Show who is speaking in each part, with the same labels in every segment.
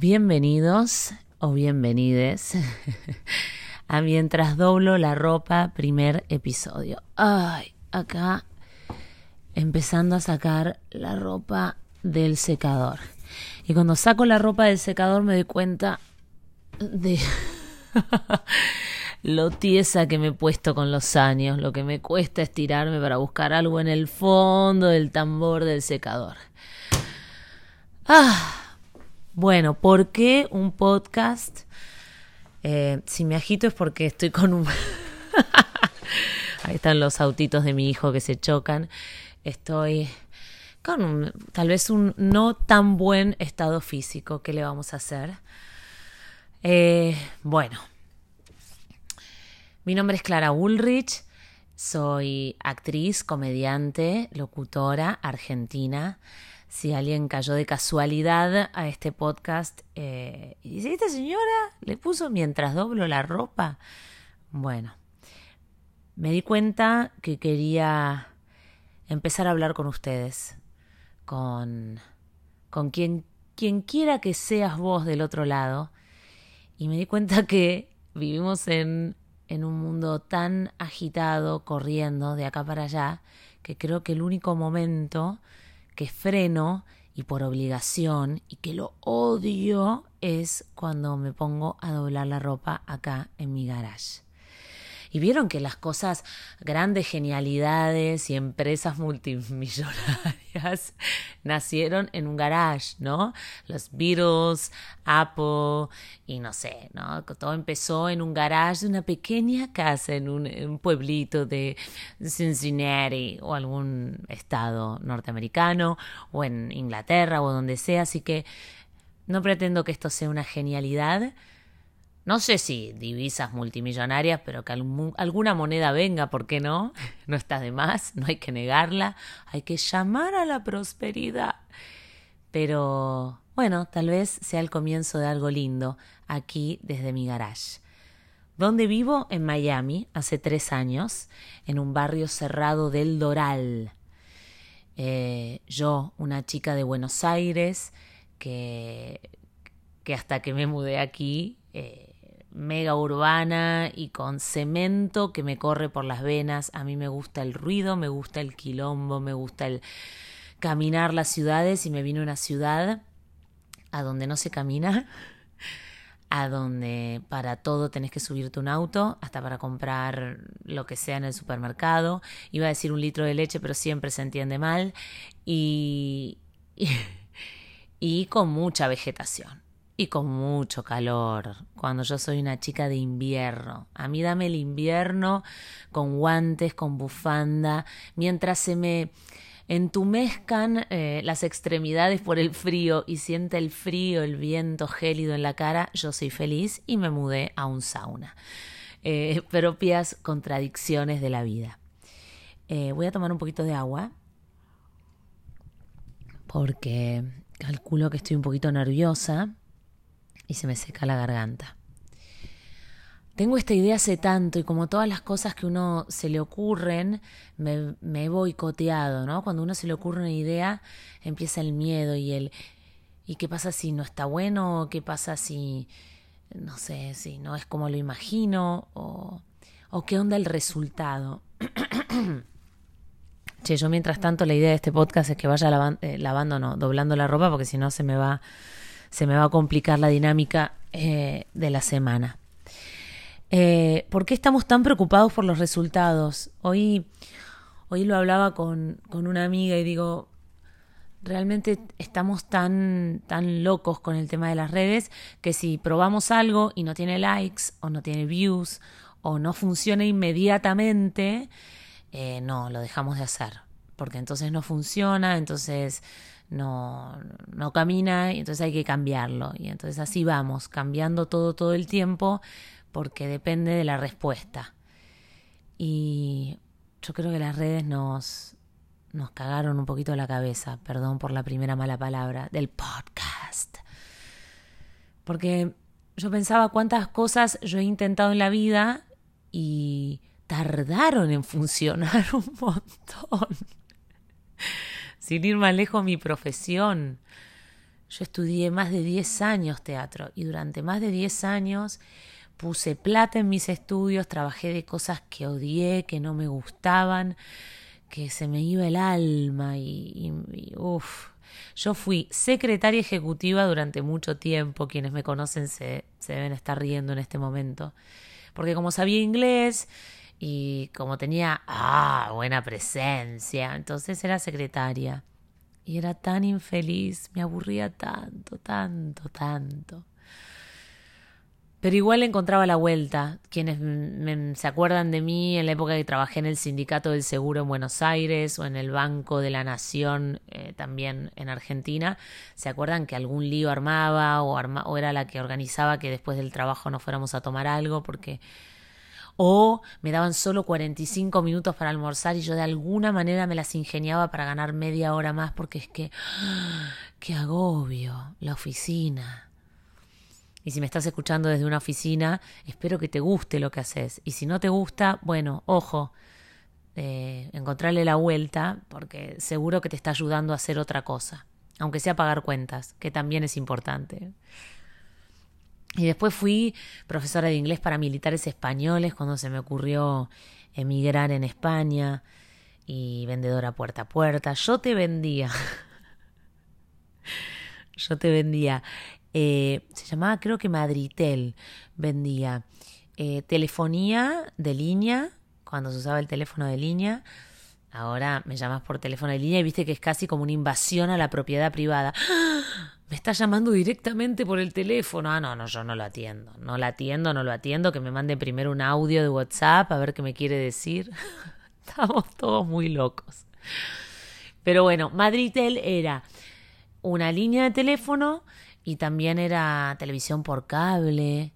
Speaker 1: Bienvenidos o bienvenides a Mientras doblo la ropa, primer episodio. Ay, acá empezando a sacar la ropa del secador. Y cuando saco la ropa del secador me doy cuenta de lo tiesa que me he puesto con los años, lo que me cuesta estirarme para buscar algo en el fondo del tambor del secador. Ah, bueno, ¿por qué un podcast? Eh, si me agito es porque estoy con un... Ahí están los autitos de mi hijo que se chocan. Estoy con tal vez un no tan buen estado físico. ¿Qué le vamos a hacer? Eh, bueno, mi nombre es Clara Ulrich. Soy actriz, comediante, locutora argentina si alguien cayó de casualidad a este podcast eh, y dice, ¿esta señora le puso mientras doblo la ropa? Bueno, me di cuenta que quería empezar a hablar con ustedes, con, con quien, quien quiera que seas vos del otro lado, y me di cuenta que vivimos en, en un mundo tan agitado, corriendo de acá para allá, que creo que el único momento que freno y por obligación y que lo odio es cuando me pongo a doblar la ropa acá en mi garage. Y vieron que las cosas, grandes genialidades y empresas multimillonarias nacieron en un garage, ¿no? Los Beatles, Apple y no sé, ¿no? Todo empezó en un garage de una pequeña casa en un, pueblito de Cincinnati o algún estado norteamericano o en Inglaterra o donde sea. Así que no pretendo que esto sea una genialidad no sé si divisas multimillonarias, pero que alguna moneda venga, ¿por qué no? No está de más, no hay que negarla, hay que llamar a la prosperidad. Pero bueno, tal vez sea el comienzo de algo lindo aquí desde mi garage. ¿Dónde vivo? En Miami, hace tres años, en un barrio cerrado del Doral. Eh, yo, una chica de Buenos Aires, que, que hasta que me mudé aquí eh, mega urbana y con cemento que me corre por las venas. A mí me gusta el ruido, me gusta el quilombo, me gusta el caminar las ciudades y me vino una ciudad a donde no se camina, a donde para todo tenés que subirte un auto, hasta para comprar lo que sea en el supermercado. Iba a decir un litro de leche, pero siempre se entiende mal. y, y con mucha vegetación y con mucho calor, cuando yo soy una chica de invierno. A mí dame el invierno con guantes, con bufanda, mientras se me entumezcan eh, las extremidades por el frío y siente el frío, el viento gélido en la cara, yo soy feliz y me mudé a un sauna. Eh, propias contradicciones de la vida. Eh, voy a tomar un poquito de agua porque calculo que estoy un poquito nerviosa y se me seca la garganta. Tengo esta idea hace tanto y como todas las cosas que uno se le ocurren, me, he boicoteado, ¿no? Cuando uno se le ocurre una idea, empieza el miedo y el... ¿Y qué pasa si no está bueno? ¿Qué pasa si, no sé, si no es como lo imagino? ¿O, o qué onda el resultado? che, yo mientras tanto la idea de este podcast es que vaya eh, lavando, no, doblando la ropa porque si no se me va se me va a complicar la dinámica eh, de la semana. Eh, ¿Por qué estamos tan preocupados por los resultados? Hoy, hoy lo hablaba con, con una amiga y digo, realmente estamos tan, tan locos con el tema de las redes que si probamos algo y no tiene likes o no tiene views o no funciona inmediatamente, eh, no, lo dejamos de hacer. Porque entonces no funciona, entonces no, no camina y entonces hay que cambiarlo. Y entonces así vamos, cambiando todo todo el tiempo porque depende de la respuesta. Y yo creo que las redes nos, nos cagaron un poquito la cabeza, perdón por la primera mala palabra, del podcast. Porque yo pensaba cuántas cosas yo he intentado en la vida y tardaron en funcionar un montón sin ir más lejos, mi profesión. Yo estudié más de 10 años teatro y durante más de 10 años puse plata en mis estudios, trabajé de cosas que odié, que no me gustaban, que se me iba el alma y, uff. Yo fui secretaria ejecutiva durante mucho tiempo, quienes me conocen se, se deben estar riendo en este momento, porque como sabía inglés y como tenía, ah, buena presencia, entonces era secretaria. Y era tan infeliz, me aburría tanto, tanto, tanto. Pero igual encontraba la vuelta. Quienes se acuerdan de mí en la época que trabajé en el Sindicato del Seguro en Buenos Aires o en el Banco de la Nación eh, también en Argentina, se acuerdan que algún lío armaba o, o era la que organizaba que después del trabajo nos fuéramos a tomar algo porque o me daban solo 45 minutos para almorzar y yo de alguna manera me las ingeniaba para ganar media hora más porque es que qué agobio la oficina y si me estás escuchando desde una oficina, espero que te guste lo que haces. Y si no te gusta, bueno, ojo, eh, encontrarle la vuelta, porque seguro que te está ayudando a hacer otra cosa, aunque sea pagar cuentas, que también es importante. Y después fui profesora de inglés para militares españoles cuando se me ocurrió emigrar en España y vendedora puerta a puerta. Yo te vendía. Yo te vendía eh, se llamaba creo que Madritel, vendía eh, telefonía de línea, cuando se usaba el teléfono de línea. Ahora me llamas por teléfono de línea y viste que es casi como una invasión a la propiedad privada. Me está llamando directamente por el teléfono. Ah, no, no, yo no lo atiendo. No lo atiendo, no lo atiendo. Que me mande primero un audio de WhatsApp a ver qué me quiere decir. Estamos todos muy locos. Pero bueno, Madritel era una línea de teléfono y también era televisión por cable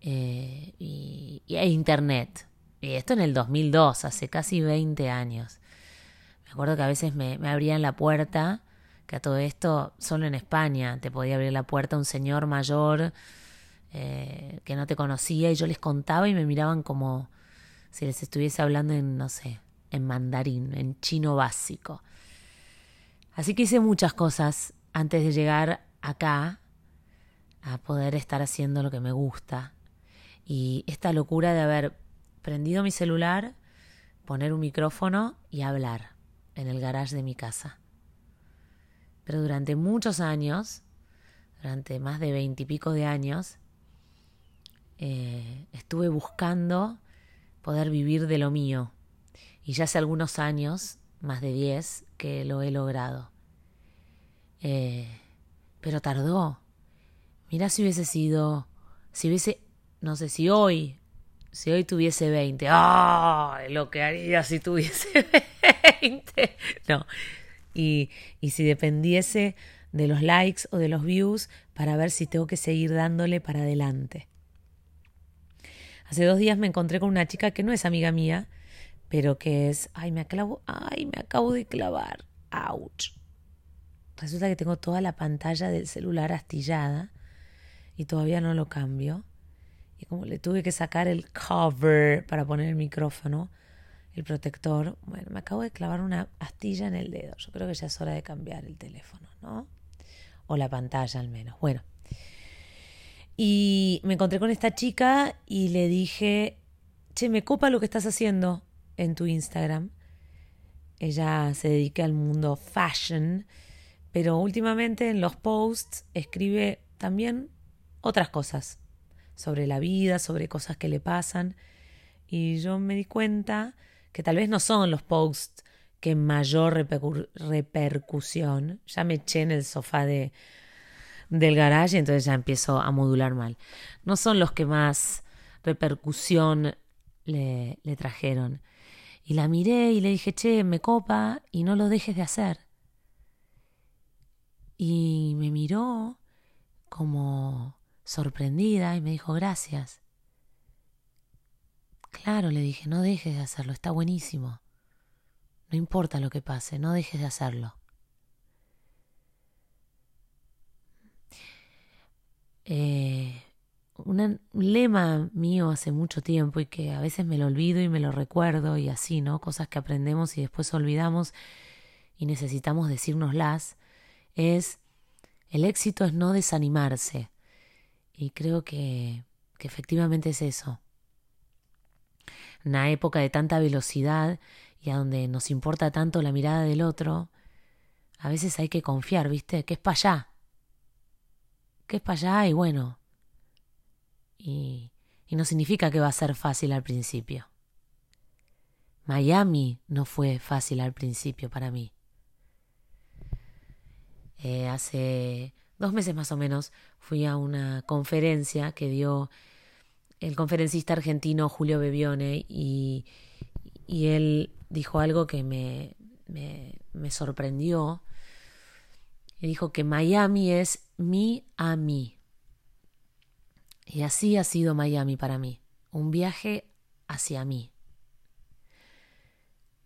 Speaker 1: eh, y, e internet. Y esto en el 2002, hace casi 20 años. Me acuerdo que a veces me, abrían la puerta, a todo esto solo en España te podía abrir la puerta un señor mayor eh, que no te conocía y yo les contaba y me miraban como si les estuviese hablando en, no sé, en mandarín, en chino básico. Así que hice muchas cosas antes de llegar acá a poder estar haciendo lo que me gusta. Y esta locura de haber prendido mi celular, poner un micrófono y hablar en el garage de mi casa. Pero durante muchos años, durante más de veintipico de años, eh, estuve buscando poder vivir de lo mío. Y ya hace algunos años, más de diez, que lo he logrado. Eh, pero tardó. Mira si hubiese sido, si hubiese, no sé, si hoy, si hoy tuviese 20, ¡ah! Lo que haría si tuviese 20. No. Y, y si dependiese de los likes o de los views para ver si tengo que seguir dándole para adelante. Hace dos días me encontré con una chica que no es amiga mía, pero que es, ay, me acabo, ay, me acabo de clavar, ouch. Resulta que tengo toda la pantalla del celular astillada y todavía no lo cambio. Y como le tuve que sacar el cover para poner el micrófono, el protector, bueno, me acabo de clavar una astilla en el dedo. Yo creo que ya es hora de cambiar el teléfono, ¿no? O la pantalla al menos. Bueno. Y me encontré con esta chica y le dije, che, me copa lo que estás haciendo en tu Instagram. Ella se dedica al mundo fashion pero últimamente en los posts escribe también otras cosas sobre la vida, sobre cosas que le pasan. Y yo me di cuenta que tal vez no son los posts que mayor repercusión. Ya me eché en el sofá de, del garage y entonces ya empiezo a modular mal. No son los que más repercusión le, le trajeron. Y la miré y le dije, che, me copa y no lo dejes de hacer y me miró como sorprendida y me dijo gracias. Claro, le dije, no dejes de hacerlo, está buenísimo. No importa lo que pase, no dejes de hacerlo. Eh, un lema mío hace mucho tiempo y que a veces me lo olvido y me lo recuerdo y así, ¿no? Cosas que aprendemos y después olvidamos y necesitamos decírnoslas, es El éxito es no desanimarse. Y creo que, que efectivamente es eso. Una época de tanta velocidad y a donde nos importa tanto la mirada del otro, a veces hay que confiar, ¿viste? Que es para allá. Que es para allá y bueno. Y, y no significa que va a ser fácil al principio. Miami no fue fácil al principio para mí. Eh, hace dos meses más o menos fui a una conferencia que dio el conferencista argentino Julio Bebione y, y él dijo algo que me, me, me sorprendió. Y dijo que Miami es mi a mí. Y así ha sido Miami para mí, un viaje hacia mí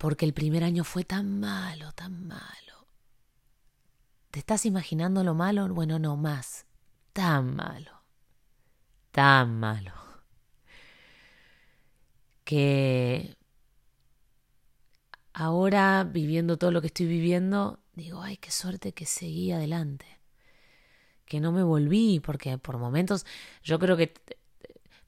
Speaker 1: porque el primer año fue tan malo, tan malo. ¿Te estás imaginando lo malo? Bueno, no más. Tan malo. Tan malo. Que ahora, viviendo todo lo que estoy viviendo, digo, ay, qué suerte que seguí adelante. Que no me volví, porque por momentos yo creo que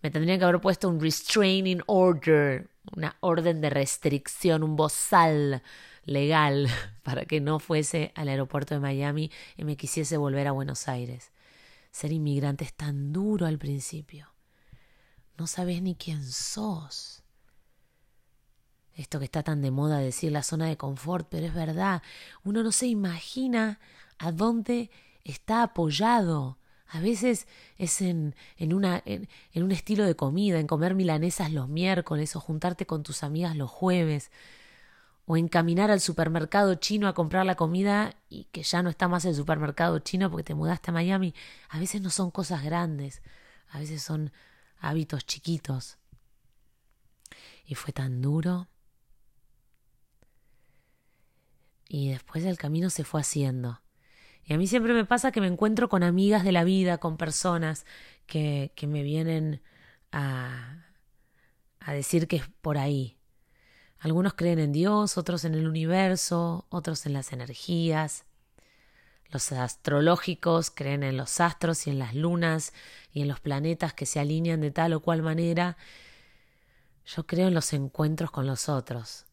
Speaker 1: me tendrían que haber puesto un restraining order una orden de restricción, un bozal legal para que no fuese al aeropuerto de Miami y me quisiese volver a Buenos Aires. Ser inmigrante es tan duro al principio. No sabes ni quién sos. Esto que está tan de moda decir la zona de confort, pero es verdad, uno no se imagina a dónde está apoyado a veces es en, en, una, en, en, un estilo de comida, en comer milanesas los miércoles o juntarte con tus amigas los jueves, o en caminar al supermercado chino a comprar la comida y que ya no está más el supermercado chino porque te mudaste a Miami. A veces no son cosas grandes, a veces son hábitos chiquitos. Y fue tan duro. Y después el camino se fue haciendo. Y a mí siempre me pasa que me encuentro con amigas de la vida, con personas que, que me vienen a, a decir que es por ahí. Algunos creen en Dios, otros en el universo, otros en las energías. Los astrológicos creen en los astros y en las lunas y en los planetas que se alinean de tal o cual manera. Yo creo en los encuentros con los otros.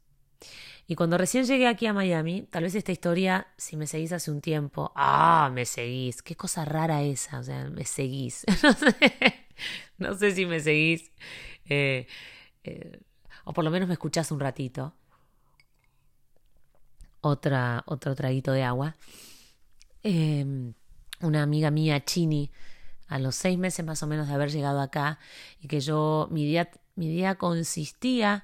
Speaker 1: Y cuando recién llegué aquí a Miami, tal vez esta historia, si me seguís hace un tiempo, ah, me seguís, qué cosa rara esa, o sea, me seguís. no, sé, si me seguís, eh, eh, o por lo menos me escuchás un ratito. Otra, otro traguito de agua. Em, una amiga mía, Chini, a los seis meses más o menos de haber llegado acá, y que yo, mi día, mi día consistía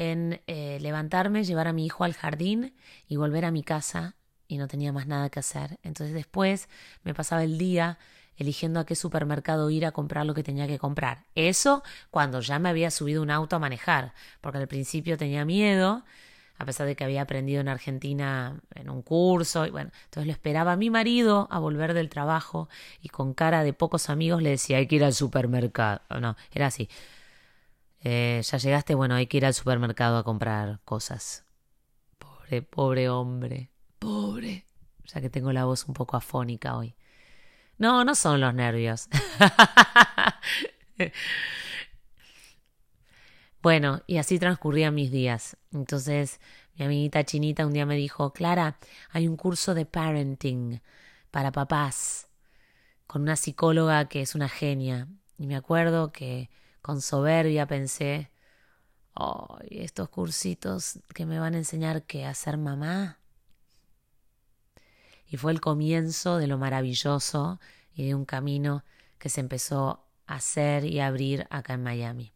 Speaker 1: en eh, levantarme, llevar a mi hijo al jardín y volver a mi casa y no tenía más nada que hacer. Entonces después me pasaba el día eligiendo a qué supermercado ir a comprar lo que tenía que comprar. Eso cuando ya me había subido un auto a manejar, porque al principio tenía miedo, a pesar de que había aprendido en Argentina en un curso, y bueno, entonces lo esperaba a mi marido a volver del trabajo y con cara de pocos amigos le decía hay que ir al supermercado. No, era así. Eh, ya llegaste, bueno, hay que ir al supermercado a comprar cosas. Pobre, pobre hombre, pobre. Ya que tengo la voz un poco afónica hoy. No, no son los nervios. bueno, y así transcurrían mis días. Entonces, mi amiguita chinita un día me dijo, Clara, hay un curso de parenting para papás con una psicóloga que es una genia. Y me acuerdo que con soberbia pensé, oh, estos cursitos que me van a enseñar que a ser mamá. Y fue el comienzo de lo maravilloso y de un camino que se empezó a hacer y a abrir acá en Miami.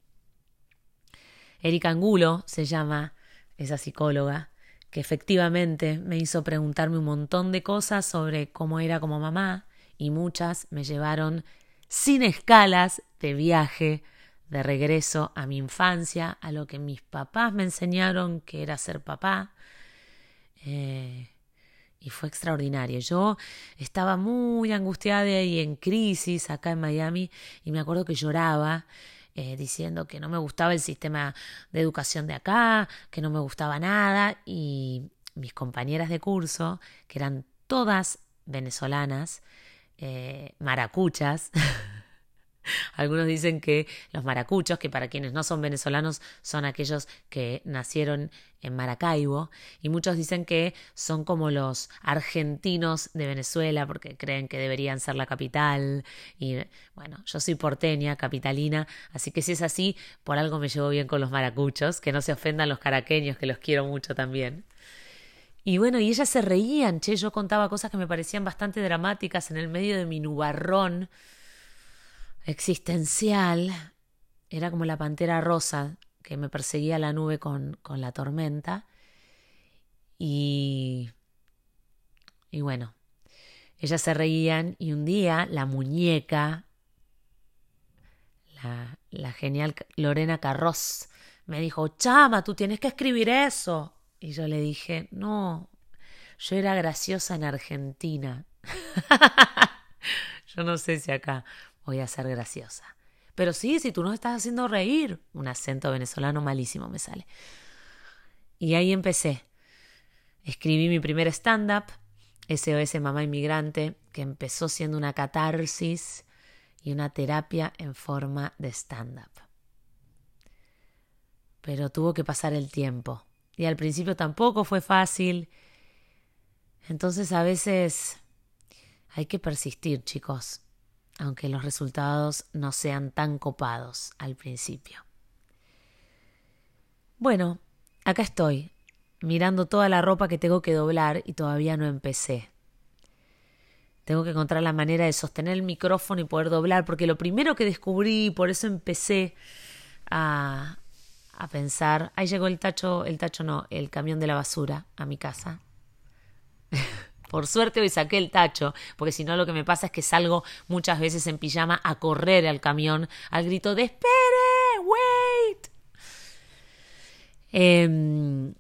Speaker 1: Erika Angulo se llama esa psicóloga que efectivamente me hizo preguntarme un montón de cosas sobre cómo era como mamá y muchas me llevaron sin escalas de viaje de regreso a mi infancia, a lo que mis papás me enseñaron que era ser papá. Eh, y fue extraordinario. Yo estaba muy angustiada y en crisis acá en Miami y me acuerdo que lloraba eh, diciendo que no me gustaba el sistema de educación de acá, que no me gustaba nada y mis compañeras de curso, que eran todas venezolanas, eh, maracuchas. Algunos dicen que los maracuchos, que para quienes no son venezolanos son aquellos que nacieron en Maracaibo, y muchos dicen que son como los argentinos de Venezuela porque creen que deberían ser la capital. Y bueno, yo soy porteña, capitalina, así que si es así, por algo me llevo bien con los maracuchos, que no se ofendan los caraqueños, que los quiero mucho también. Y bueno, y ellas se reían, che, yo contaba cosas que me parecían bastante dramáticas en el medio de mi nubarrón existencial. Era como la pantera rosa que me perseguía la nube con, con la tormenta. Y. Y bueno, ellas se reían y un día la muñeca, la, la genial Lorena Carroz, me dijo, chama, tú tienes que escribir eso. Y yo le dije, no, yo era graciosa en Argentina. yo no sé si acá voy a ser graciosa. Pero sí, si tú nos estás haciendo reír, un acento venezolano malísimo me sale. Y ahí empecé. Escribí mi primer stand-up, SOS Mamá Inmigrante, que empezó siendo una catarsis y una terapia en forma de stand-up. Pero tuvo que pasar el tiempo y al principio tampoco fue fácil. Entonces a veces hay que persistir, chicos, aunque los resultados no sean tan copados al principio. Bueno, acá estoy, mirando toda la ropa que tengo que doblar y todavía no empecé. Tengo que encontrar la manera de sostener el micrófono y poder doblar, porque lo primero que descubrí, por eso empecé a, a pensar, ahí llegó el tacho, el tacho no, el camión de la basura a mi casa. Por suerte hoy saqué el tacho, porque si no lo que me pasa es que salgo muchas veces en pijama a correr al camión al grito de espere, wait. Em,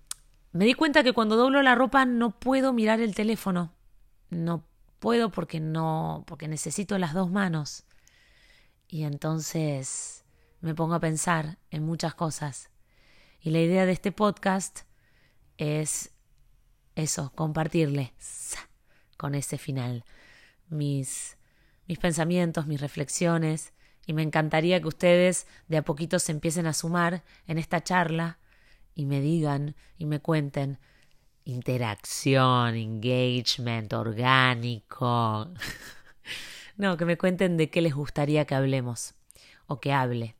Speaker 1: me di cuenta que cuando doblo la ropa no puedo mirar el teléfono. No puedo porque no, porque necesito las dos manos. Y entonces me pongo a pensar en muchas cosas. Y la idea de este podcast es eso, compartirle con ese final mis, mis pensamientos, mis reflexiones. Y me encantaría que ustedes de a poquito se empiecen a sumar en esta charla y me digan y me cuenten interacción, engagement, orgánico. no, que me cuenten de qué les gustaría que hablemos o que hable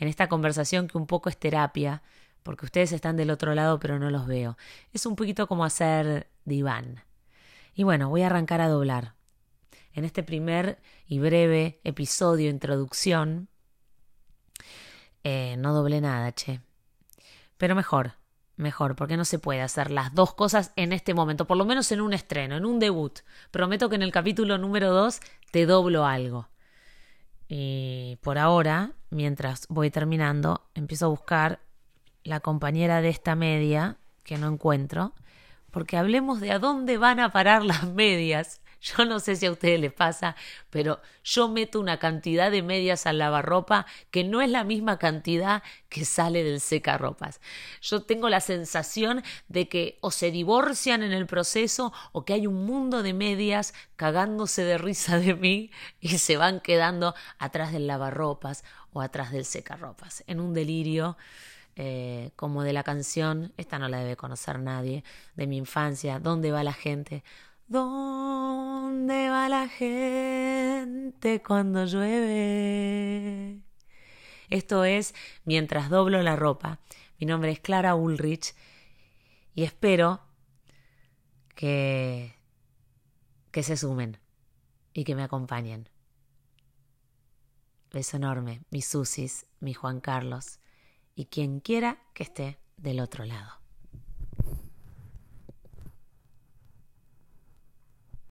Speaker 1: en esta conversación que un poco es terapia, porque ustedes están del otro lado pero no los veo. Es un poquito como hacer diván. Y bueno, voy a arrancar a doblar. En este primer y breve episodio, introducción, eh, no doblé nada, che. Pero mejor, mejor, porque no se puede hacer las dos cosas en este momento, por lo menos en un estreno, en un debut. Prometo que en el capítulo número dos te doblo algo. Y por ahora, mientras voy terminando, empiezo a buscar la compañera de esta media que no encuentro, porque hablemos de a dónde van a parar las medias. Yo no sé si a ustedes les pasa, pero yo meto una cantidad de medias al lavarropa que no es la misma cantidad que sale del secarropas. Yo tengo la sensación de que o se divorcian en el proceso o que hay un mundo de medias cagándose de risa de mí y se van quedando atrás del lavarropas o atrás del secarropas, en un delirio eh, como de la canción, esta no la debe conocer nadie, de mi infancia, ¿Dónde va la gente? ¿Dónde va la gente cuando llueve? Esto es Mientras doblo la ropa. Mi nombre es Clara Ulrich y espero que, que se sumen y que me acompañen. Beso enorme, mis Susis, mi Juan Carlos y quien quiera que esté del otro lado.